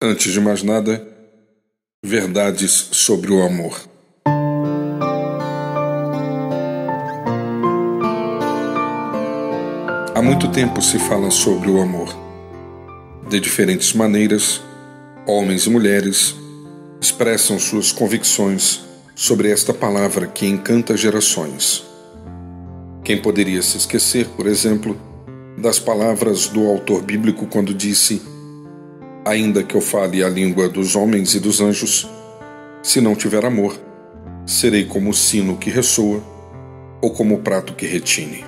Antes de mais nada, verdades sobre o amor. Há muito tempo se fala sobre o amor. De diferentes maneiras, homens e mulheres expressam suas convicções sobre esta palavra que encanta gerações. Quem poderia se esquecer, por exemplo, das palavras do autor bíblico quando disse Ainda que eu fale a língua dos homens e dos anjos, se não tiver amor, serei como o sino que ressoa ou como o prato que retine.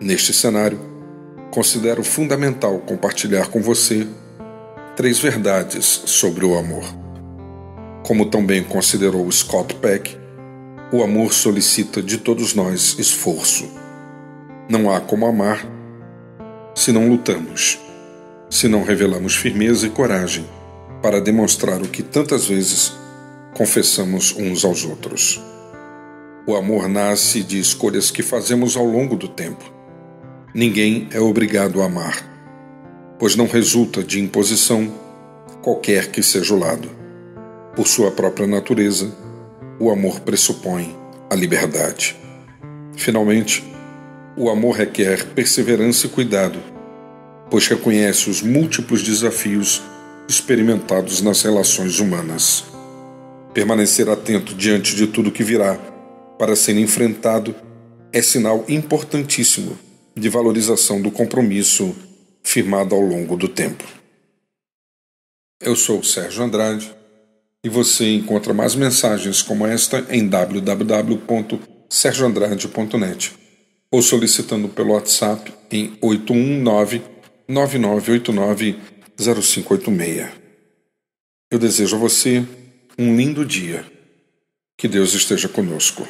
Neste cenário, considero fundamental compartilhar com você três verdades sobre o amor. Como também considerou Scott Peck, o amor solicita de todos nós esforço. Não há como amar se não lutamos se não revelamos firmeza e coragem para demonstrar o que tantas vezes confessamos uns aos outros. O amor nasce de escolhas que fazemos ao longo do tempo. Ninguém é obrigado a amar, pois não resulta de imposição, qualquer que seja o lado. Por sua própria natureza, o amor pressupõe a liberdade. Finalmente, o amor requer perseverança e cuidado pois reconhece os múltiplos desafios experimentados nas relações humanas. Permanecer atento diante de tudo que virá para ser enfrentado é sinal importantíssimo de valorização do compromisso firmado ao longo do tempo. Eu sou Sérgio Andrade e você encontra mais mensagens como esta em www.sergioandrade.net ou solicitando pelo WhatsApp em 819 9989-0586. Eu desejo a você um lindo dia. Que Deus esteja conosco.